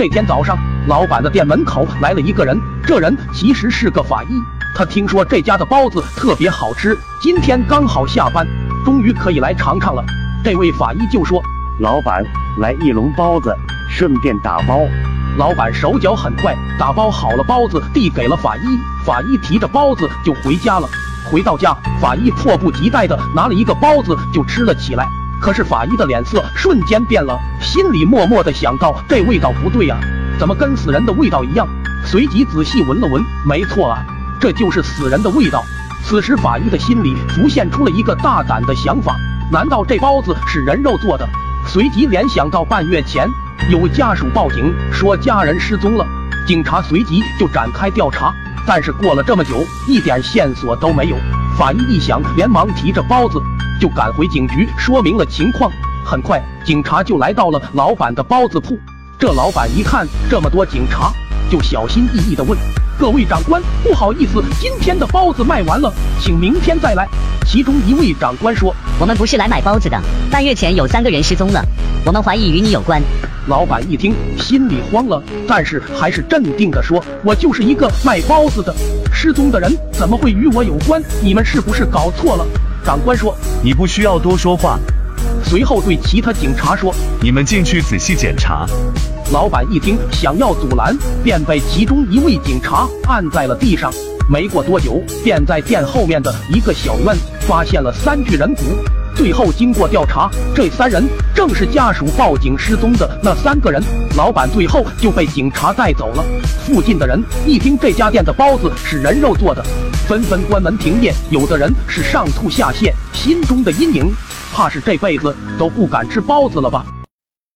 这天早上，老板的店门口来了一个人，这人其实是个法医。他听说这家的包子特别好吃，今天刚好下班，终于可以来尝尝了。这位法医就说：“老板，来一笼包子，顺便打包。”老板手脚很快，打包好了包子递给了法医。法医提着包子就回家了。回到家，法医迫不及待地拿了一个包子就吃了起来。可是法医的脸色瞬间变了，心里默默的想到：这味道不对啊，怎么跟死人的味道一样？随即仔细闻了闻，没错啊，这就是死人的味道。此时法医的心里浮现出了一个大胆的想法：难道这包子是人肉做的？随即联想到半月前有家属报警说家人失踪了，警察随即就展开调查。但是过了这么久，一点线索都没有。法医一想，连忙提着包子就赶回警局，说明了情况。很快，警察就来到了老板的包子铺。这老板一看这么多警察，就小心翼翼地问：“各位长官，不好意思，今天的包子卖完了，请明天再来。”其中一位长官说：“我们不是来买包子的，半月前有三个人失踪了，我们怀疑与你有关。”老板一听，心里慌了，但是还是镇定地说：“我就是一个卖包子的，失踪的人怎么会与我有关？你们是不是搞错了？”长官说：“你不需要多说话。”随后对其他警察说：“你们进去仔细检查。”老板一听，想要阻拦，便被其中一位警察按在了地上。没过多久，便在店后面的一个小院发现了三具人骨。最后经过调查，这三人正是家属报警失踪的那三个人。老板最后就被警察带走了。附近的人一听这家店的包子是人肉做的，纷纷关门停业。有的人是上吐下泻，心中的阴影，怕是这辈子都不敢吃包子了吧。